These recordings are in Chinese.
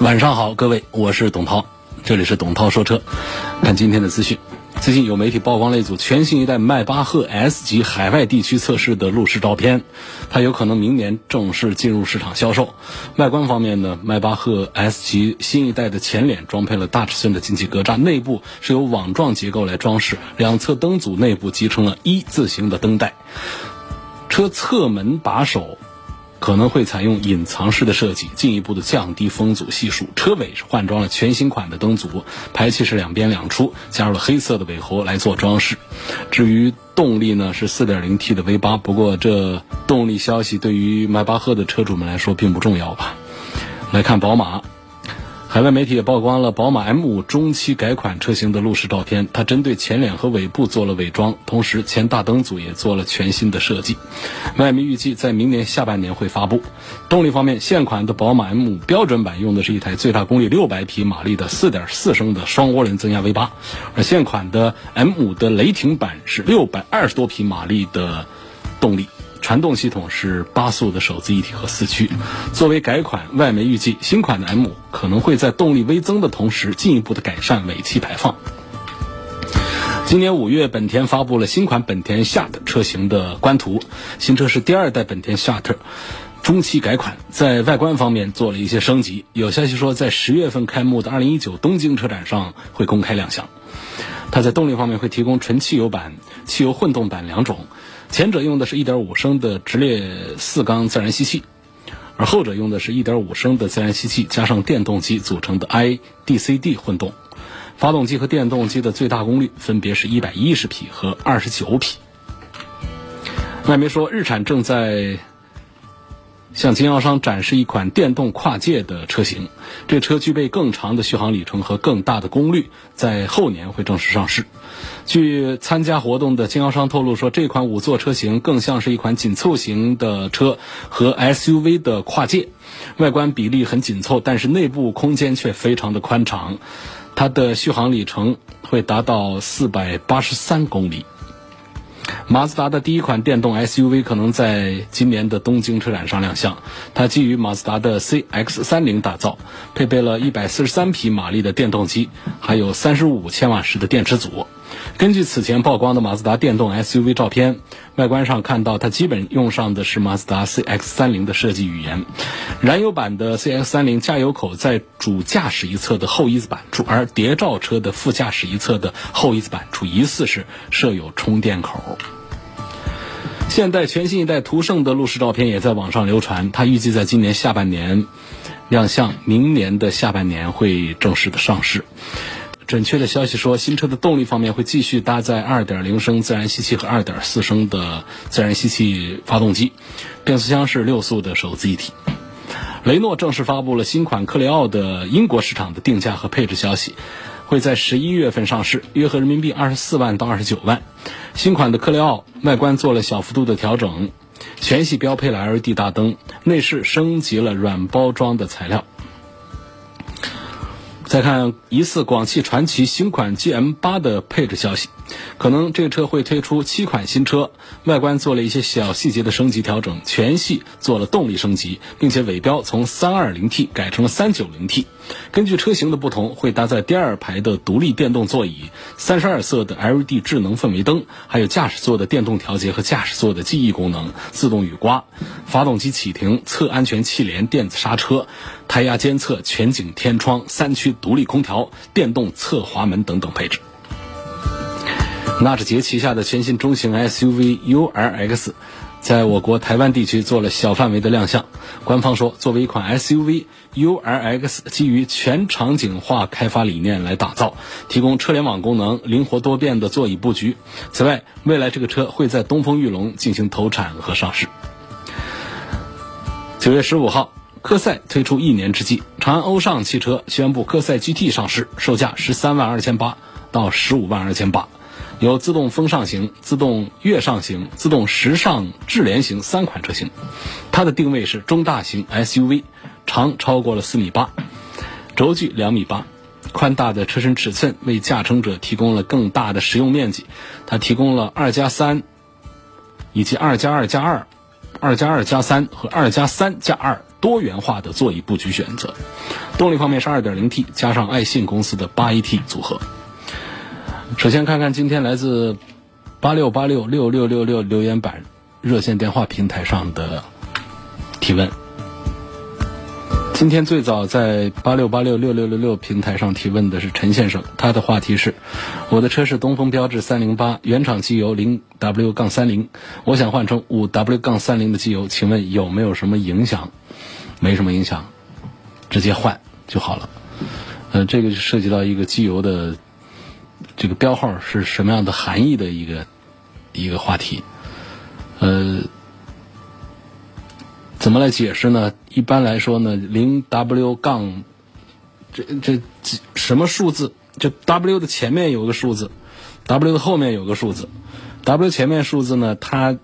晚上好，各位，我是董涛，这里是董涛说车。看今天的资讯，最近有媒体曝光了一组全新一代迈巴赫 S 级海外地区测试的路试照片，它有可能明年正式进入市场销售。外观方面呢，迈巴赫 S 级新一代的前脸装配了大尺寸的进气格栅，内部是由网状结构来装饰，两侧灯组内部集成了一字形的灯带，车侧门把手。可能会采用隐藏式的设计，进一步的降低风阻系数。车尾是换装了全新款的灯组，排气是两边两出，加入了黑色的尾喉来做装饰。至于动力呢，是 4.0T 的 V8，不过这动力消息对于迈巴赫的车主们来说并不重要吧。来看宝马。海外媒体也曝光了宝马 M5 中期改款车型的路试照片，它针对前脸和尾部做了伪装，同时前大灯组也做了全新的设计。外媒预计在明年下半年会发布。动力方面，现款的宝马 M5 标准版用的是一台最大功率600匹马力的4.4升的双涡轮增压 V8，而现款的 M5 的雷霆版是620多匹马力的动力。传动系统是八速的手自一体和四驱。作为改款，外媒预计新款的 M 可能会在动力微增的同时，进一步的改善尾气排放。今年五月，本田发布了新款本田夏特车型的官图，新车是第二代本田夏特中期改款，在外观方面做了一些升级。有消息说，在十月份开幕的二零一九东京车展上会公开亮相。它在动力方面会提供纯汽油版、汽油混动版两种。前者用的是一点五升的直列四缸自然吸气，而后者用的是一点五升的自然吸气加上电动机组成的 iDCD 混动。发动机和电动机的最大功率分别是一百一十匹和二十九匹。外媒说，日产正在。向经销商展示一款电动跨界的车型，这车具备更长的续航里程和更大的功率，在后年会正式上市。据参加活动的经销商透露说，这款五座车型更像是一款紧凑型的车和 SUV 的跨界，外观比例很紧凑，但是内部空间却非常的宽敞，它的续航里程会达到四百八十三公里。马自达的第一款电动 SUV 可能在今年的东京车展上亮相。它基于马自达的 CX-30 打造，配备了一百四十三匹马力的电动机，还有三十五千瓦时的电池组。根据此前曝光的马自达电动 SUV 照片，外观上看到它基本用上的是马自达 CX-30 的设计语言。燃油版的 CX-30 加油口在主驾驶一侧的后翼子板处，而谍照车的副驾驶一侧的后翼子板处疑似是设有充电口。现代全新一代途胜的路试照片也在网上流传，它预计在今年下半年亮相，明年的下半年会正式的上市。准确的消息说，新车的动力方面会继续搭载2.0升自然吸气和2.4升的自然吸气发动机，变速箱是六速的手自一体。雷诺正式发布了新款克雷奥的英国市场的定价和配置消息，会在十一月份上市，约合人民币二十四万到二十九万。新款的克雷奥外观做了小幅度的调整，全系标配了 LED 大灯，内饰升级了软包装的材料。再看疑似广汽传祺新款 GM 八的配置消息，可能这个车会推出七款新车，外观做了一些小细节的升级调整，全系做了动力升级，并且尾标从 320T 改成了 390T。根据车型的不同，会搭载第二排的独立电动座椅、三十二色的 LED 智能氛围灯，还有驾驶座的电动调节和驾驶座的记忆功能、自动雨刮、发动机启停、侧安全气帘、电子刹车、胎压监测、全景天窗、三区独立空调、电动侧滑门等等配置。纳智捷旗下的全新中型 SUV URX。在我国台湾地区做了小范围的亮相。官方说，作为一款 SUV，URX 基于全场景化开发理念来打造，提供车联网功能、灵活多变的座椅布局。此外，未来这个车会在东风裕隆进行投产和上市。九月十五号，科赛推出一年之际，长安欧尚汽车宣布科赛 GT 上市，售价十三万二千八到十五万二千八，有自动风尚型、自动悦尚型、自动时尚智联型三款车型。它的定位是中大型 SUV，长超过了四米八，轴距两米八。宽大的车身尺寸为驾乘者提供了更大的实用面积，它提供了二加三，以及二加二加二、二加二加三和二加三加二多元化的座椅布局选择。动力方面是二点零 T 加上爱信公司的八 AT 组合。首先看看今天来自八六八六六六六六留言板热线电话平台上的提问。今天最早在八六八六六六六六平台上提问的是陈先生，他的话题是：我的车是东风标致三零八，原厂机油零 W 杠三零，我想换成五 W 杠三零的机油，请问有没有什么影响？没什么影响，直接换就好了。呃，这个就涉及到一个机油的这个标号是什么样的含义的一个一个话题，呃。怎么来解释呢？一般来说呢，零 W 杠，这这什么数字？就 W 的前面有个数字，W 的后面有个数字。W 前面数字呢，它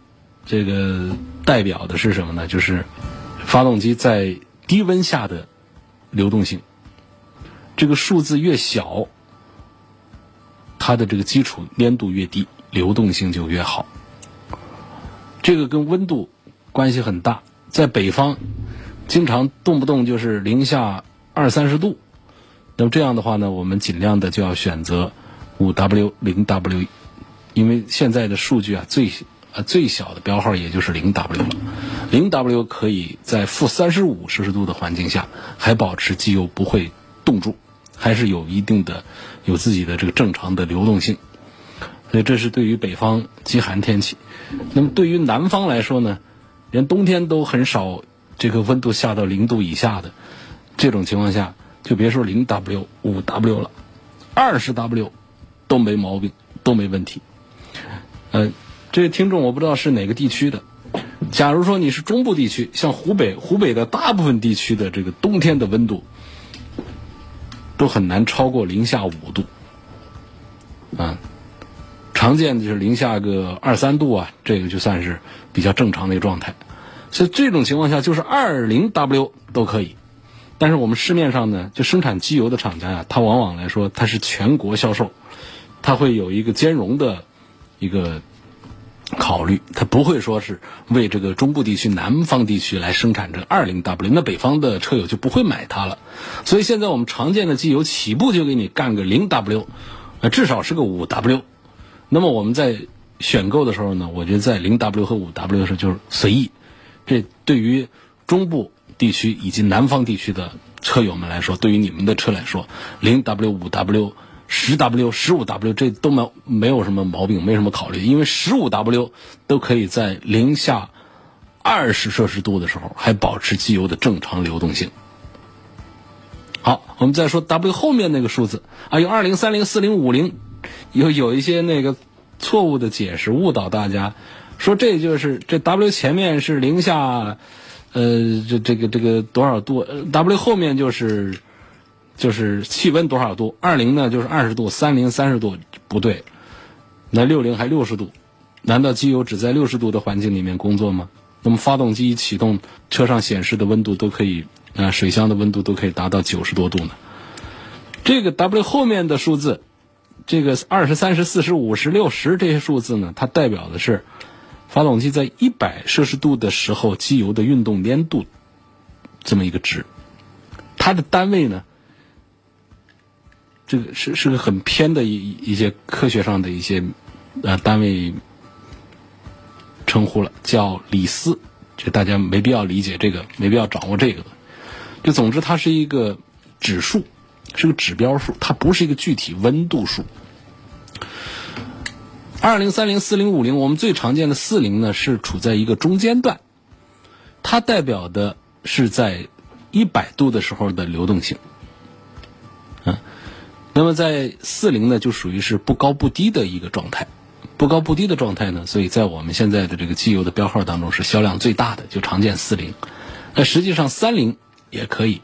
这个代表的是什么呢？就是发动机在低温下的流动性。这个数字越小，它的这个基础粘度越低，流动性就越好。这个跟温度关系很大。在北方，经常动不动就是零下二三十度，那么这样的话呢，我们尽量的就要选择五 W 零 W，因为现在的数据啊，最呃最小的标号也就是零 W 了。零 W 可以在负三十五摄氏度的环境下，还保持机油不会冻住，还是有一定的有自己的这个正常的流动性。所以这是对于北方极寒天气。那么对于南方来说呢？连冬天都很少，这个温度下到零度以下的这种情况下，就别说零 W、五 W 了，二十 W 都没毛病，都没问题。呃，这位听众我不知道是哪个地区的。假如说你是中部地区，像湖北，湖北的大部分地区的这个冬天的温度都很难超过零下五度，啊。常见的就是零下个二三度啊，这个就算是比较正常的一个状态。所以这种情况下，就是二零 W 都可以。但是我们市面上呢，就生产机油的厂家呀，它往往来说它是全国销售，它会有一个兼容的一个考虑，它不会说是为这个中部地区、南方地区来生产这二零 W，那北方的车友就不会买它了。所以现在我们常见的机油起步就给你干个零 W，呃，至少是个五 W。那么我们在选购的时候呢，我觉得在零 W 和五 W 的时候就是随意。这对于中部地区以及南方地区的车友们来说，对于你们的车来说，零 W、五 W、十 W、十五 W 这都没没有什么毛病，没什么考虑，因为十五 W 都可以在零下二十摄氏度的时候还保持机油的正常流动性。好，我们再说 W 后面那个数字啊，有二零、三零、四零、五零。有有一些那个错误的解释误导大家，说这就是这 W 前面是零下，呃，这这个这个多少度？W 后面就是就是气温多少度？二零呢就是二十度，三零三十度不对，那六零还六十度？难道机油只在六十度的环境里面工作吗？那么发动机一启动，车上显示的温度都可以啊，水箱的温度都可以达到九十多度呢？这个 W 后面的数字。这个二十三十四十五十六十这些数字呢，它代表的是发动机在一百摄氏度的时候机油的运动粘度这么一个值。它的单位呢，这个是是个很偏的一一些科学上的一些呃单位称呼了，叫里斯。这大家没必要理解这个，没必要掌握这个。就总之，它是一个指数。是个指标数，它不是一个具体温度数。二零、三零、四零、五零，我们最常见的四零呢，是处在一个中间段，它代表的是在一百度的时候的流动性。嗯，那么在四零呢，就属于是不高不低的一个状态，不高不低的状态呢，所以在我们现在的这个机油的标号当中是销量最大的，就常见四零。那实际上三零也可以。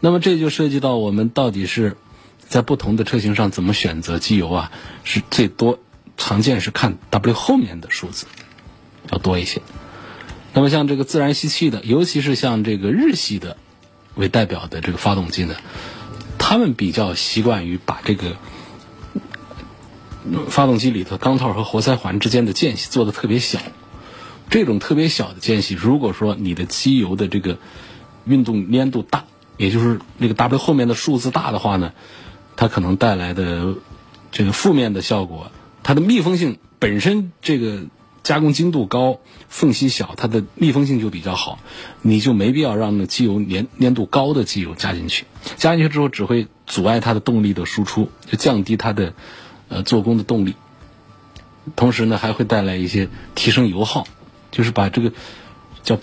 那么这就涉及到我们到底是在不同的车型上怎么选择机油啊？是最多常见是看 W 后面的数字要多一些。那么像这个自然吸气的，尤其是像这个日系的为代表的这个发动机呢，他们比较习惯于把这个发动机里头钢套和活塞环之间的间隙做的特别小。这种特别小的间隙，如果说你的机油的这个运动粘度大，也就是那个 W 后面的数字大的话呢，它可能带来的这个负面的效果，它的密封性本身这个加工精度高，缝隙小，它的密封性就比较好，你就没必要让那机油粘粘度高的机油加进去，加进去之后只会阻碍它的动力的输出，就降低它的呃做工的动力，同时呢还会带来一些提升油耗。就是把这个叫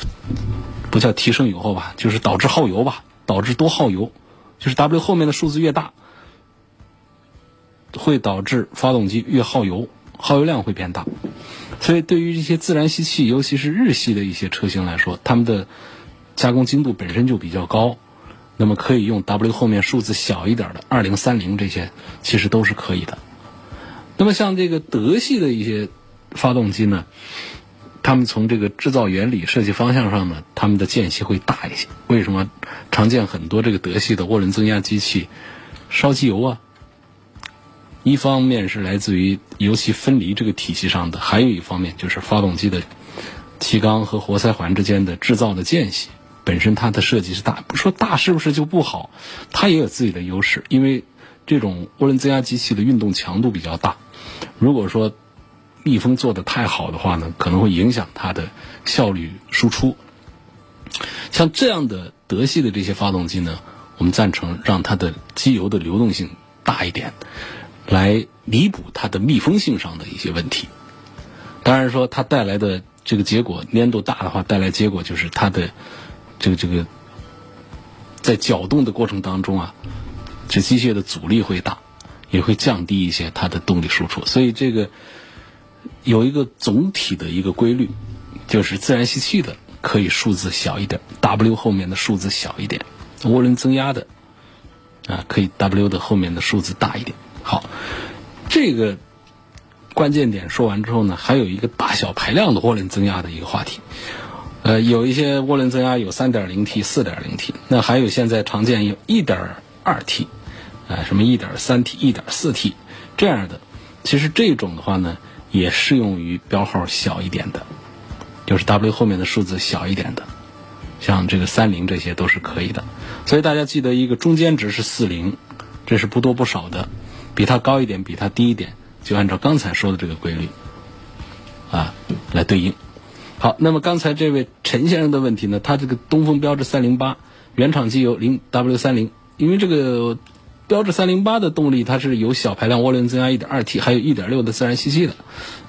不叫提升油耗吧，就是导致耗油吧，导致多耗油。就是 W 后面的数字越大，会导致发动机越耗油，耗油量会变大。所以对于这些自然吸气，尤其是日系的一些车型来说，他们的加工精度本身就比较高，那么可以用 W 后面数字小一点的二零三零这些，其实都是可以的。那么像这个德系的一些发动机呢？他们从这个制造原理、设计方向上呢，他们的间隙会大一些。为什么常见很多这个德系的涡轮增压机器烧机油啊？一方面是来自于油气分离这个体系上的，还有一方面就是发动机的气缸和活塞环之间的制造的间隙本身它的设计是大。不说大是不是就不好？它也有自己的优势，因为这种涡轮增压机器的运动强度比较大。如果说密封做的太好的话呢，可能会影响它的效率输出。像这样的德系的这些发动机呢，我们赞成让它的机油的流动性大一点，来弥补它的密封性上的一些问题。当然说它带来的这个结果粘度大的话，带来结果就是它的这个这个在搅动的过程当中啊，这机械的阻力会大，也会降低一些它的动力输出。所以这个。有一个总体的一个规律，就是自然吸气的可以数字小一点，W 后面的数字小一点；涡轮增压的啊，可以 W 的后面的数字大一点。好，这个关键点说完之后呢，还有一个大小排量的涡轮增压的一个话题。呃，有一些涡轮增压有 3.0T、4.0T，那还有现在常见有 1.2T，啊，什么 1.3T、1.4T 这样的。其实这种的话呢。也适用于标号小一点的，就是 W 后面的数字小一点的，像这个三零这些都是可以的。所以大家记得一个中间值是四零，这是不多不少的，比它高一点，比它低一点，就按照刚才说的这个规律啊来对应。好，那么刚才这位陈先生的问题呢，他这个东风标致三零八原厂机油零 W 三零，因为这个。标致三零八的动力，它是有小排量涡轮增压一点二 T，还有一点六的自然吸气的。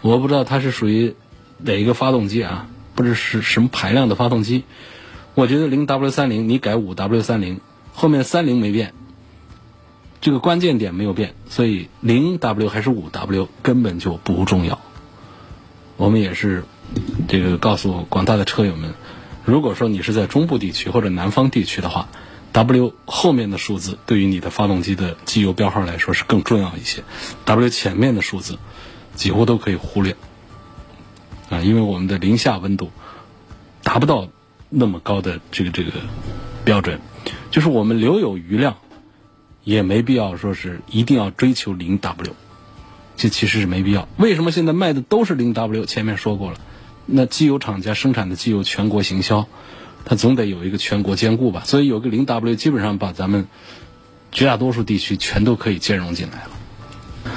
我不知道它是属于哪一个发动机啊？不知是什么排量的发动机。我觉得零 W 三零你改五 W 三零，后面三零没变，这个关键点没有变，所以零 W 还是五 W 根本就不重要。我们也是这个告诉广大的车友们，如果说你是在中部地区或者南方地区的话。W 后面的数字对于你的发动机的机油标号来说是更重要一些，W 前面的数字几乎都可以忽略啊，因为我们的零下温度达不到那么高的这个这个标准，就是我们留有余量，也没必要说是一定要追求零 W，这其实是没必要。为什么现在卖的都是零 W？前面说过了，那机油厂家生产的机油全国行销。它总得有一个全国兼顾吧，所以有个零 W，基本上把咱们绝大多数地区全都可以兼容进来了。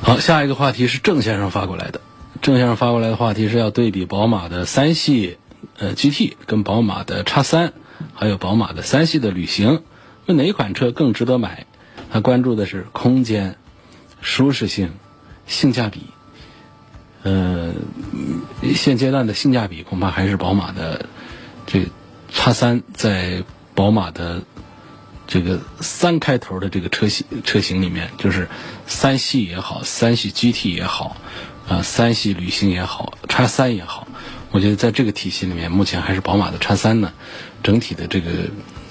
好，下一个话题是郑先生发过来的。郑先生发过来的话题是要对比宝马的三系呃 GT 跟宝马的叉三，还有宝马的三系的旅行，那哪款车更值得买？他关注的是空间、舒适性、性价比。呃，现阶段的性价比恐怕还是宝马的。这叉三在宝马的这个三开头的这个车型车型里面，就是三系也好，三系 GT 也好，啊，三系旅行也好，叉三也好，我觉得在这个体系里面，目前还是宝马的叉三呢，整体的这个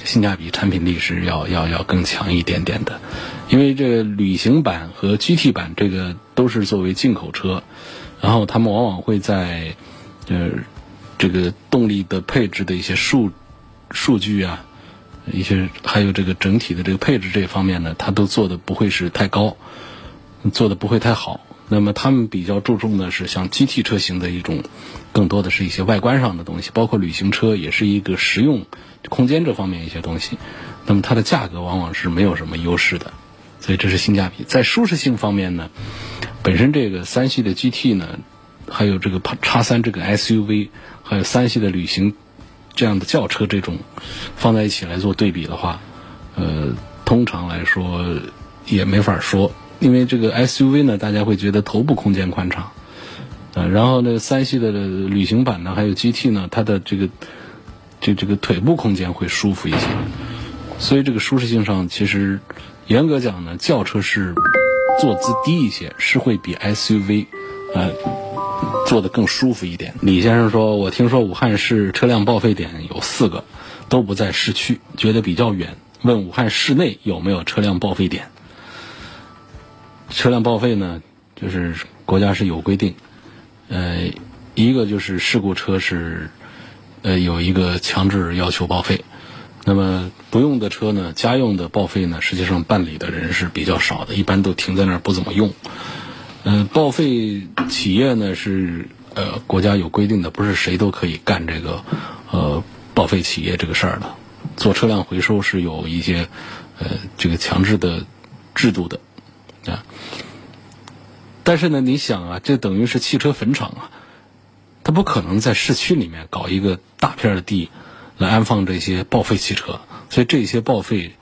性价比、产品力是要要要更强一点点的。因为这个旅行版和 GT 版这个都是作为进口车，然后他们往往会在呃这个动力的配置的一些数数据啊，一些还有这个整体的这个配置这方面呢，它都做的不会是太高，做的不会太好。那么他们比较注重的是像 GT 车型的一种，更多的是一些外观上的东西，包括旅行车也是一个实用空间这方面一些东西。那么它的价格往往是没有什么优势的，所以这是性价比。在舒适性方面呢，本身这个三系的 GT 呢，还有这个叉三这个 SUV，还有三系的旅行这样的轿车这种放在一起来做对比的话，呃，通常来说也没法说。因为这个 SUV 呢，大家会觉得头部空间宽敞，呃，然后呢，三系的旅行版呢，还有 GT 呢，它的这个这这个腿部空间会舒服一些，所以这个舒适性上，其实严格讲呢，轿车是坐姿低一些，是会比 SUV 呃坐的更舒服一点。李先生说，我听说武汉市车辆报废点有四个，都不在市区，觉得比较远，问武汉市内有没有车辆报废点。车辆报废呢，就是国家是有规定，呃，一个就是事故车是，呃，有一个强制要求报废。那么不用的车呢，家用的报废呢，实际上办理的人是比较少的，一般都停在那儿不怎么用。嗯，报废企业呢是呃国家有规定的，不是谁都可以干这个呃报废企业这个事儿的。做车辆回收是有一些呃这个强制的制度的。啊，但是呢，你想啊，这等于是汽车坟场啊，它不可能在市区里面搞一个大片的地来安放这些报废汽车，所以这些报废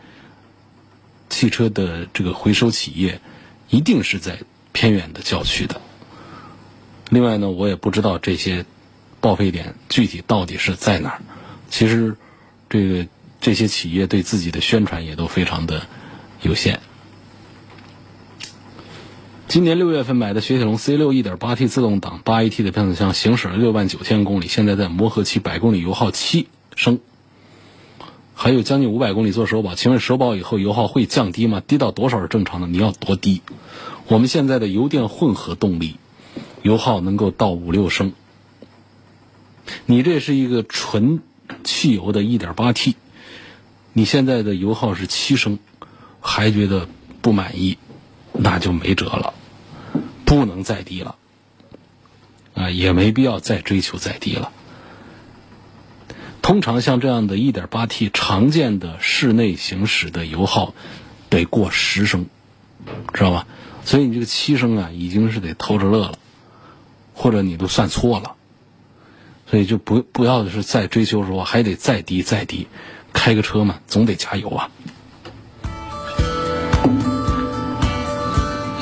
汽车的这个回收企业一定是在偏远的郊区的。另外呢，我也不知道这些报废点具体到底是在哪儿。其实，这个这些企业对自己的宣传也都非常的有限。今年六月份买的雪铁龙 C 六 1.8T 自动挡八 AT 的变速箱，行驶了六万九千公里，现在在磨合期，百公里油耗七升，还有将近五百公里做首保。请问首保以后油耗会降低吗？低到多少是正常的？你要多低？我们现在的油电混合动力油耗能够到五六升，你这是一个纯汽油的 1.8T，你现在的油耗是七升，还觉得不满意，那就没辙了。不能再低了，啊，也没必要再追求再低了。通常像这样的 1.8T 常见的室内行驶的油耗得过十升，知道吧？所以你这个七升啊，已经是得偷着乐了，或者你都算错了。所以就不不要是再追求说还得再低再低，开个车嘛，总得加油啊。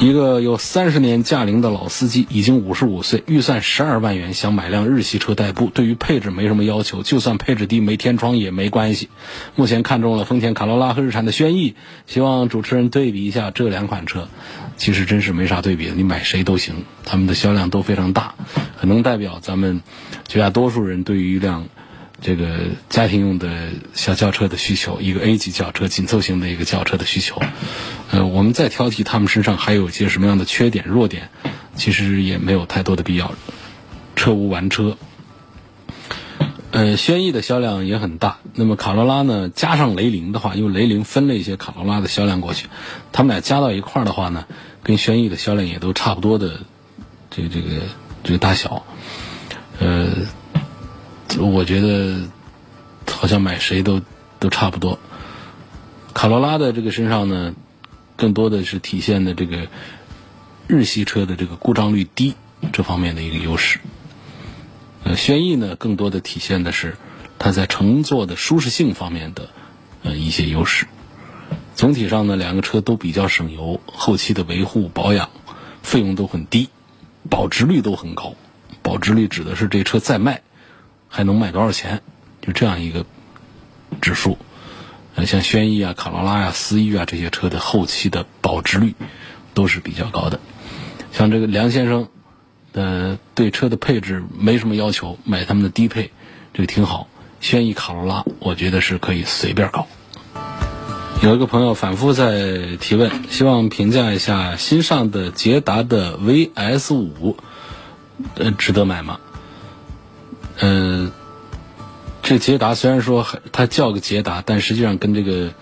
一个有三十年驾龄的老司机，已经五十五岁，预算十二万元，想买辆日系车代步。对于配置没什么要求，就算配置低没天窗也没关系。目前看中了丰田卡罗拉和日产的轩逸，希望主持人对比一下这两款车。其实真是没啥对比的，你买谁都行，他们的销量都非常大，很能代表咱们绝大多数人对于一辆。这个家庭用的小轿车的需求，一个 A 级轿车紧凑型的一个轿车的需求，呃，我们再挑剔他们身上还有一些什么样的缺点弱点，其实也没有太多的必要。车无完车。呃，轩逸的销量也很大。那么卡罗拉呢？加上雷凌的话，因为雷凌分了一些卡罗拉的销量过去，他们俩加到一块儿的话呢，跟轩逸的销量也都差不多的，这个这个这个大小，呃。我觉得好像买谁都都差不多。卡罗拉的这个身上呢，更多的是体现的这个日系车的这个故障率低这方面的一个优势。呃，轩逸呢，更多的体现的是它在乘坐的舒适性方面的呃一些优势。总体上呢，两个车都比较省油，后期的维护保养费用都很低，保值率都很高。保值率指的是这车再卖。还能卖多少钱？就这样一个指数，呃，像轩逸啊、卡罗拉呀、思域啊这些车的后期的保值率都是比较高的。像这个梁先生，呃，对车的配置没什么要求，买他们的低配，这个挺好。轩逸、卡罗拉，我觉得是可以随便搞。有一个朋友反复在提问，希望评价一下新上的捷达的 VS 五，呃，值得买吗？嗯，这捷达虽然说它叫个捷达，但实际上跟这个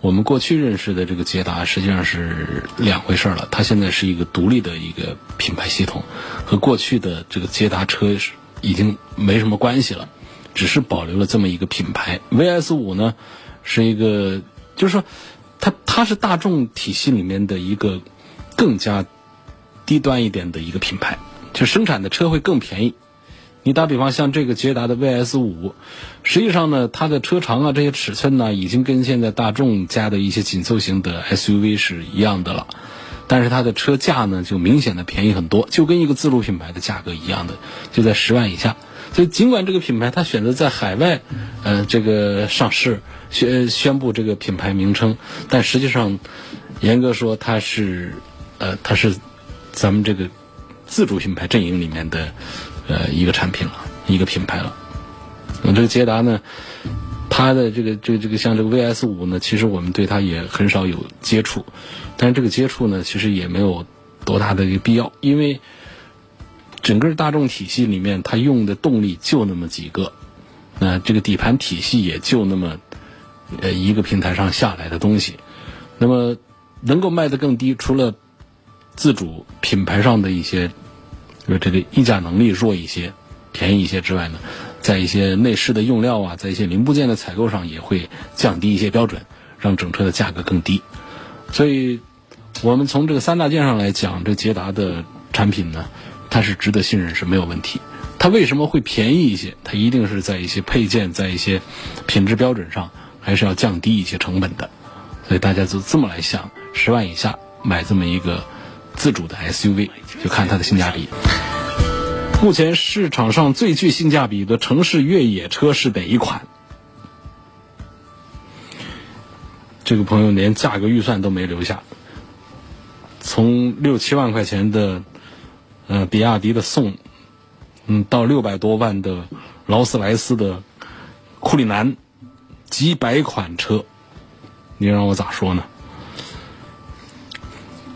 我们过去认识的这个捷达实际上是两回事了。它现在是一个独立的一个品牌系统，和过去的这个捷达车已经没什么关系了，只是保留了这么一个品牌。VS 五呢，是一个。就是说，它它是大众体系里面的一个更加低端一点的一个品牌，就生产的车会更便宜。你打比方，像这个捷达的 VS 五，实际上呢，它的车长啊这些尺寸呢，已经跟现在大众家的一些紧凑型的 SUV 是一样的了。但是它的车价呢，就明显的便宜很多，就跟一个自主品牌的价格一样的，就在十万以下。所以尽管这个品牌它选择在海外，呃，这个上市。宣宣布这个品牌名称，但实际上，严格说它是，呃，它是咱们这个自主品牌阵营里面的呃一个产品了，一个品牌了。那这个捷达呢，它的这个这个这个像这个 VS 五呢，其实我们对它也很少有接触，但是这个接触呢，其实也没有多大的一个必要，因为整个大众体系里面它用的动力就那么几个，那这个底盘体系也就那么。呃，一个平台上下来的东西，那么能够卖得更低，除了自主品牌上的一些，呃，这个溢价能力弱一些、便宜一些之外呢，在一些内饰的用料啊，在一些零部件的采购上也会降低一些标准，让整车的价格更低。所以，我们从这个三大件上来讲，这捷达的产品呢，它是值得信任，是没有问题。它为什么会便宜一些？它一定是在一些配件，在一些品质标准上。还是要降低一些成本的，所以大家就这么来想：十万以下买这么一个自主的 SUV，就看它的性价比。目前市场上最具性价比的城市越野车是哪一款？这个朋友连价格预算都没留下，从六七万块钱的呃比亚迪的宋，嗯，到六百多万的劳斯莱斯的库里南。几百款车，你让我咋说呢？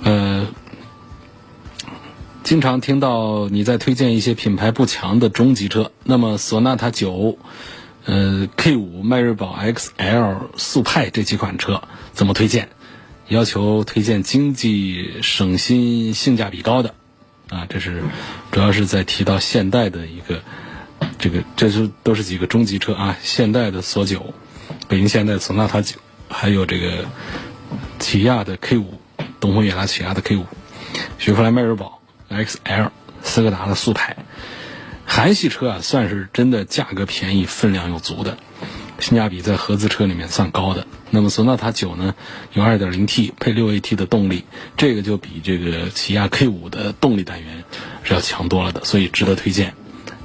呃，经常听到你在推荐一些品牌不强的中级车，那么索纳塔九、呃 K 五、迈锐宝 XL、速派这几款车怎么推荐？要求推荐经济、省心、性价比高的啊，这是主要是在提到现代的一个这个，这是都是几个中级车啊，现代的索九。北京现代索纳塔九，还有这个起亚的 K 五，东风悦达起亚的 K 五，雪佛兰迈锐宝 XL，斯柯达的速派，韩系车啊，算是真的价格便宜、分量又足的，性价比在合资车里面算高的。那么索纳塔九呢，有 2.0T 配 6AT 的动力，这个就比这个起亚 K 五的动力单元是要强多了的，所以值得推荐。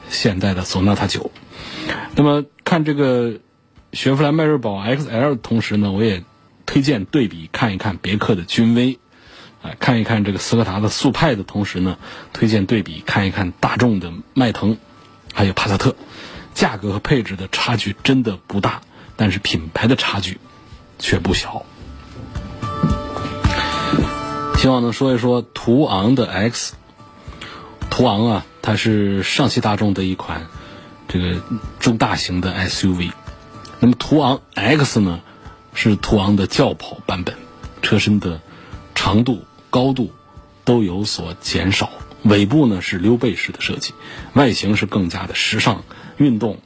现在的索纳塔九，那么看这个。雪佛兰迈锐宝 XL 的同时呢，我也推荐对比看一看别克的君威，看一看这个斯柯达的速派的同时呢，推荐对比看一看大众的迈腾，还有帕萨特，价格和配置的差距真的不大，但是品牌的差距却不小。希望能说一说途昂的 X，途昂啊，它是上汽大众的一款这个中大型的 SUV。那么途昂 X 呢，是途昂的轿跑版本，车身的长度、高度都有所减少，尾部呢是溜背式的设计，外形是更加的时尚、运动。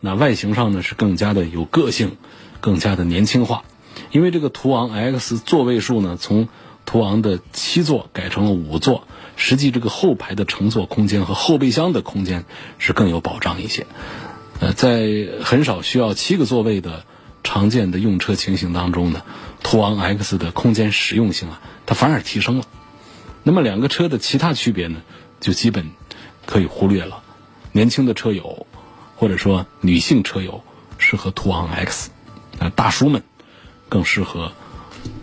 那外形上呢是更加的有个性，更加的年轻化。因为这个途昂 X 座位数呢从途昂的七座改成了五座，实际这个后排的乘坐空间和后备箱的空间是更有保障一些。呃，在很少需要七个座位的常见的用车情形当中呢，途昂 X 的空间实用性啊，它反而提升了。那么两个车的其他区别呢，就基本可以忽略了。年轻的车友或者说女性车友适合途昂 X，啊大叔们更适合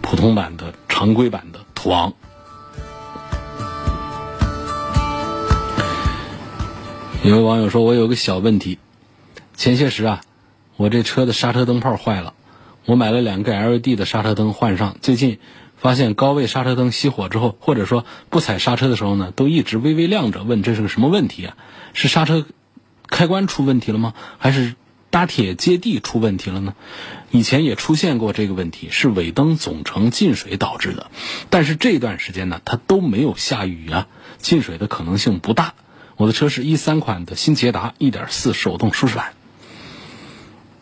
普通版的常规版的途昂。有位网友说：“我有个小问题。”前些时啊，我这车的刹车灯泡坏了，我买了两个 LED 的刹车灯换上，最近发现高位刹车灯熄火之后，或者说不踩刹车的时候呢，都一直微微亮着，问这是个什么问题啊？是刹车开关出问题了吗？还是搭铁接地出问题了呢？以前也出现过这个问题，是尾灯总成进水导致的，但是这段时间呢，它都没有下雨啊，进水的可能性不大。我的车是一三款的新捷达1.4手动舒适版。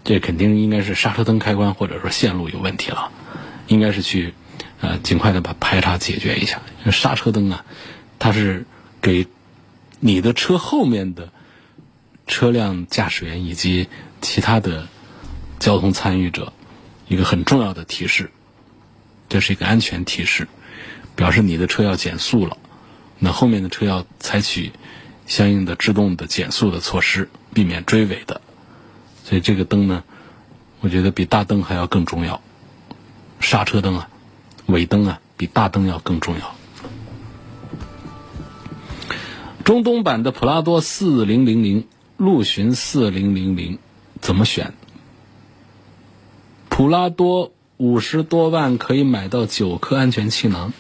这肯定应该是刹车灯开关或者说线路有问题了，应该是去呃尽快的把排查解决一下。刹车灯啊，它是给你的车后面的车辆驾驶员以及其他的交通参与者一个很重要的提示，这是一个安全提示，表示你的车要减速了，那后面的车要采取相应的制动的减速的措施，避免追尾的。所以这个灯呢，我觉得比大灯还要更重要。刹车灯啊，尾灯啊，比大灯要更重要。中东版的普拉多四零零零，陆巡四零零零，怎么选？普拉多五十多万可以买到九颗安全气囊，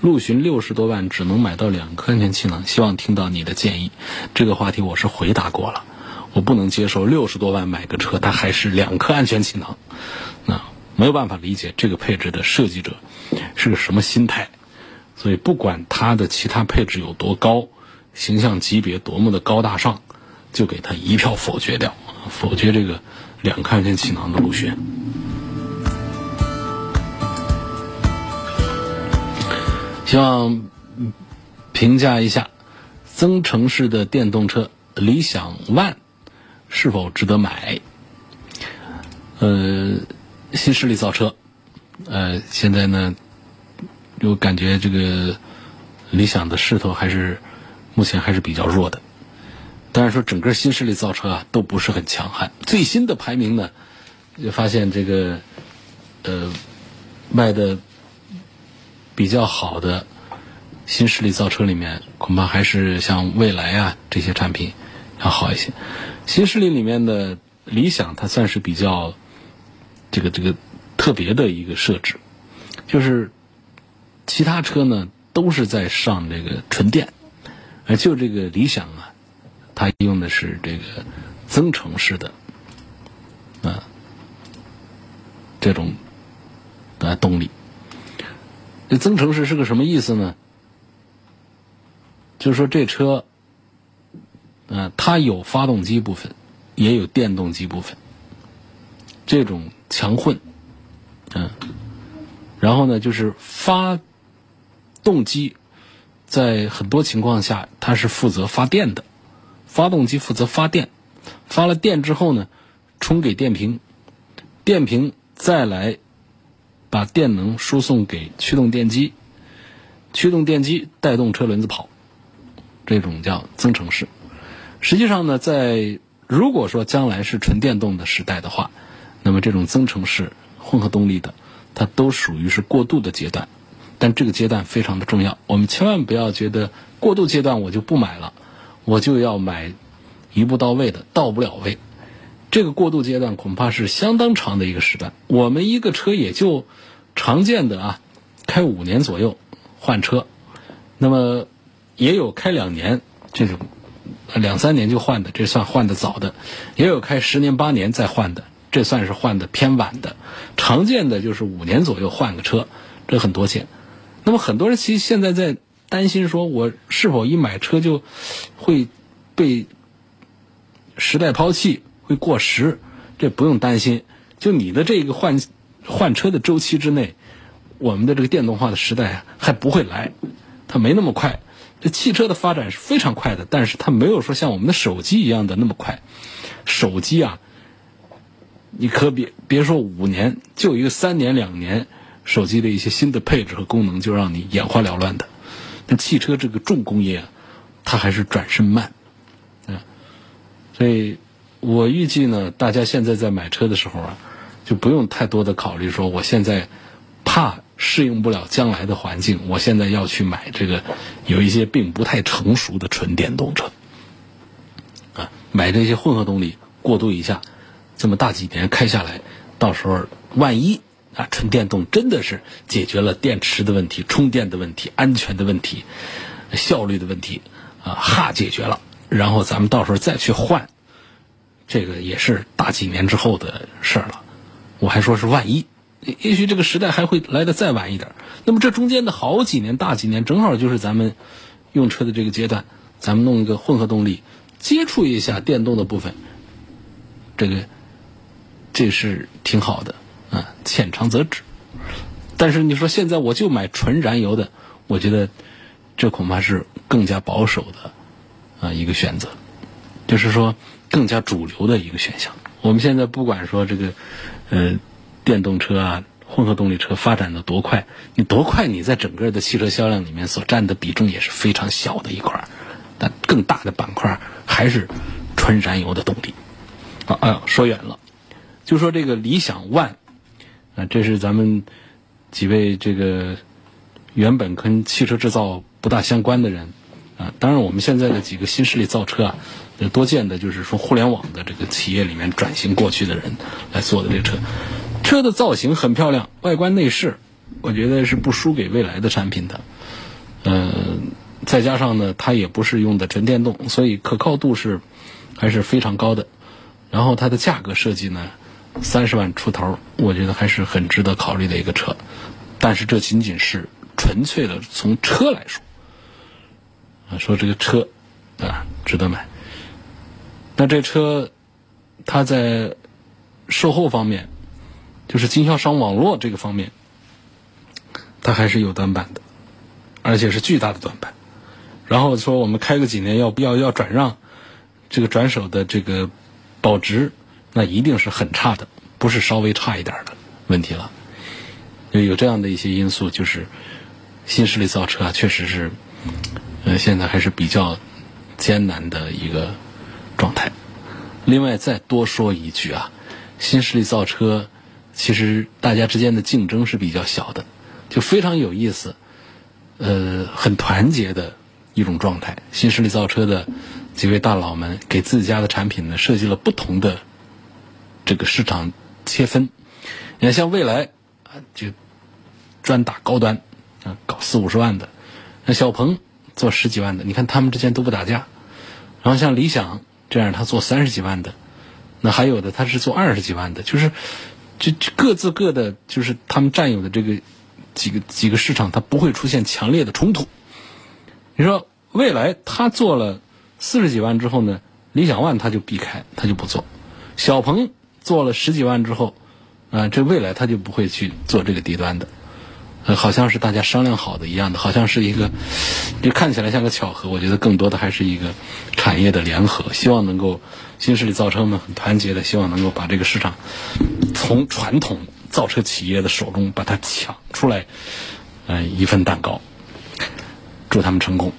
陆巡六十多万只能买到两颗安全气囊。希望听到你的建议。这个话题我是回答过了。我不能接受六十多万买个车，它还是两颗安全气囊，那没有办法理解这个配置的设计者是个什么心态。所以不管它的其他配置有多高，形象级别多么的高大上，就给他一票否决掉，否决这个两颗安全气囊的陆巡。希望评价一下增程式的电动车理想 ONE。是否值得买？呃，新势力造车，呃，现在呢，我感觉这个理想的势头还是目前还是比较弱的。当然说，整个新势力造车啊都不是很强悍。最新的排名呢，就发现这个呃卖的比较好的新势力造车里面，恐怕还是像蔚来啊这些产品要好一些。新势力里面的理想，它算是比较这个这个特别的一个设置，就是其他车呢都是在上这个纯电，而就这个理想啊，它用的是这个增程式的啊这种啊动力。这增程式是个什么意思呢？就是说这车。嗯，它有发动机部分，也有电动机部分，这种强混，嗯，然后呢，就是发动机在很多情况下它是负责发电的，发动机负责发电，发了电之后呢，充给电瓶，电瓶再来把电能输送给驱动电机，驱动电机带动车轮子跑，这种叫增程式。实际上呢，在如果说将来是纯电动的时代的话，那么这种增程式混合动力的，它都属于是过渡的阶段。但这个阶段非常的重要，我们千万不要觉得过渡阶段我就不买了，我就要买一步到位的，到不了位。这个过渡阶段恐怕是相当长的一个时段。我们一个车也就常见的啊，开五年左右换车，那么也有开两年这种。两三年就换的，这算换的早的；也有开十年八年再换的，这算是换的偏晚的。常见的就是五年左右换个车，这很多见。那么很多人其实现在在担心，说我是否一买车就会被时代抛弃，会过时？这不用担心，就你的这个换换车的周期之内，我们的这个电动化的时代还不会来，它没那么快。这汽车的发展是非常快的，但是它没有说像我们的手机一样的那么快。手机啊，你可别别说五年，就一个三年两年，手机的一些新的配置和功能就让你眼花缭乱的。那汽车这个重工业啊，它还是转身慢，嗯，所以我预计呢，大家现在在买车的时候啊，就不用太多的考虑说我现在怕。适应不了将来的环境，我现在要去买这个有一些并不太成熟的纯电动车，啊，买这些混合动力过渡一下，这么大几年开下来，到时候万一啊纯电动真的是解决了电池的问题、充电的问题、安全的问题、效率的问题啊，哈解决了，然后咱们到时候再去换，这个也是大几年之后的事儿了。我还说是万一。也许这个时代还会来的再晚一点，那么这中间的好几年、大几年，正好就是咱们用车的这个阶段，咱们弄一个混合动力，接触一下电动的部分，这个这是挺好的啊，浅尝辄止。但是你说现在我就买纯燃油的，我觉得这恐怕是更加保守的啊一个选择，就是说更加主流的一个选项。我们现在不管说这个呃。电动车啊，混合动力车发展的多快？你多快？你在整个的汽车销量里面所占的比重也是非常小的一块儿但更大的板块还是纯燃油的动力。啊，哎呦，说远了，就说这个理想 ONE，啊，这是咱们几位这个原本跟汽车制造不大相关的人啊，当然我们现在的几个新势力造车啊，多见的就是说互联网的这个企业里面转型过去的人来做的这个车。车的造型很漂亮，外观内饰，我觉得是不输给未来的产品的。嗯，再加上呢，它也不是用的纯电动，所以可靠度是还是非常高的。然后它的价格设计呢，三十万出头，我觉得还是很值得考虑的一个车。但是这仅仅是纯粹的从车来说，啊，说这个车啊值得买。那这车它在售后方面。就是经销商网络这个方面，它还是有短板的，而且是巨大的短板。然后说我们开个几年要要要转让，这个转手的这个保值，那一定是很差的，不是稍微差一点的问题了。有有这样的一些因素，就是新势力造车啊，确实是，呃，现在还是比较艰难的一个状态。另外再多说一句啊，新势力造车。其实大家之间的竞争是比较小的，就非常有意思，呃，很团结的一种状态。新势力造车的几位大佬们给自家的产品呢设计了不同的这个市场切分。你看，像蔚来啊，就专打高端啊，搞四五十万的；那小鹏做十几万的，你看他们之间都不打架。然后像理想这样，他做三十几万的，那还有的他是做二十几万的，就是。就各自各的，就是他们占有的这个几个几个市场，它不会出现强烈的冲突。你说未来他做了四十几万之后呢，理想 ONE 他就避开，他就不做。小鹏做了十几万之后，啊，这未来他就不会去做这个低端的。好像是大家商量好的一样的，好像是一个，就看起来像个巧合。我觉得更多的还是一个产业的联合，希望能够新势力造车们很团结的，希望能够把这个市场从传统造车企业的手中把它抢出来，呃，一份蛋糕。祝他们成功。